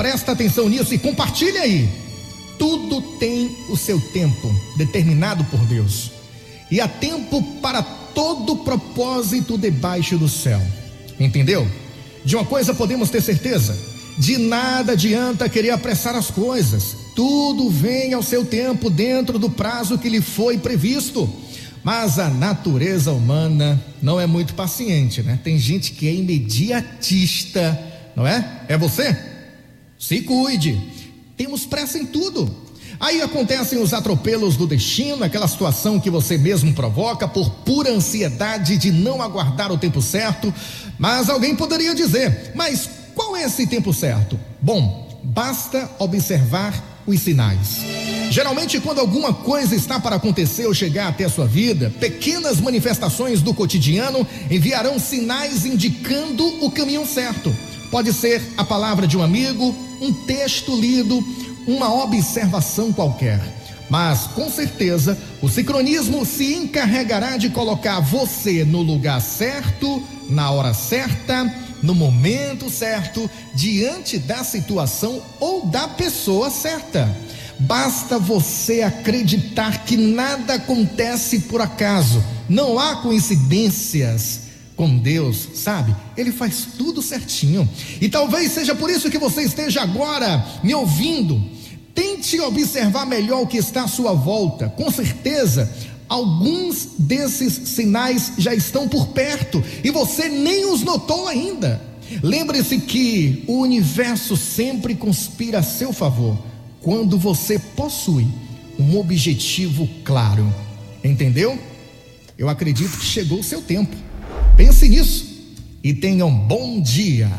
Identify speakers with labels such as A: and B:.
A: presta atenção nisso e compartilha aí. Tudo tem o seu tempo determinado por Deus. E há tempo para todo propósito debaixo do céu. Entendeu? De uma coisa podemos ter certeza: de nada adianta querer apressar as coisas. Tudo vem ao seu tempo dentro do prazo que lhe foi previsto. Mas a natureza humana não é muito paciente, né? Tem gente que é imediatista, não é? É você? Se cuide. Temos pressa em tudo. Aí acontecem os atropelos do destino, aquela situação que você mesmo provoca por pura ansiedade de não aguardar o tempo certo. Mas alguém poderia dizer: mas qual é esse tempo certo? Bom, basta observar os sinais. Geralmente, quando alguma coisa está para acontecer ou chegar até a sua vida, pequenas manifestações do cotidiano enviarão sinais indicando o caminho certo. Pode ser a palavra de um amigo, um texto lido, uma observação qualquer. Mas, com certeza, o sincronismo se encarregará de colocar você no lugar certo, na hora certa, no momento certo, diante da situação ou da pessoa certa. Basta você acreditar que nada acontece por acaso, não há coincidências com Deus, sabe? Ele faz tudo certinho. E talvez seja por isso que você esteja agora me ouvindo. Tente observar melhor o que está à sua volta. Com certeza, alguns desses sinais já estão por perto e você nem os notou ainda. Lembre-se que o universo sempre conspira a seu favor quando você possui um objetivo claro. Entendeu? Eu acredito que chegou o seu tempo. Pense nisso e tenha um bom dia.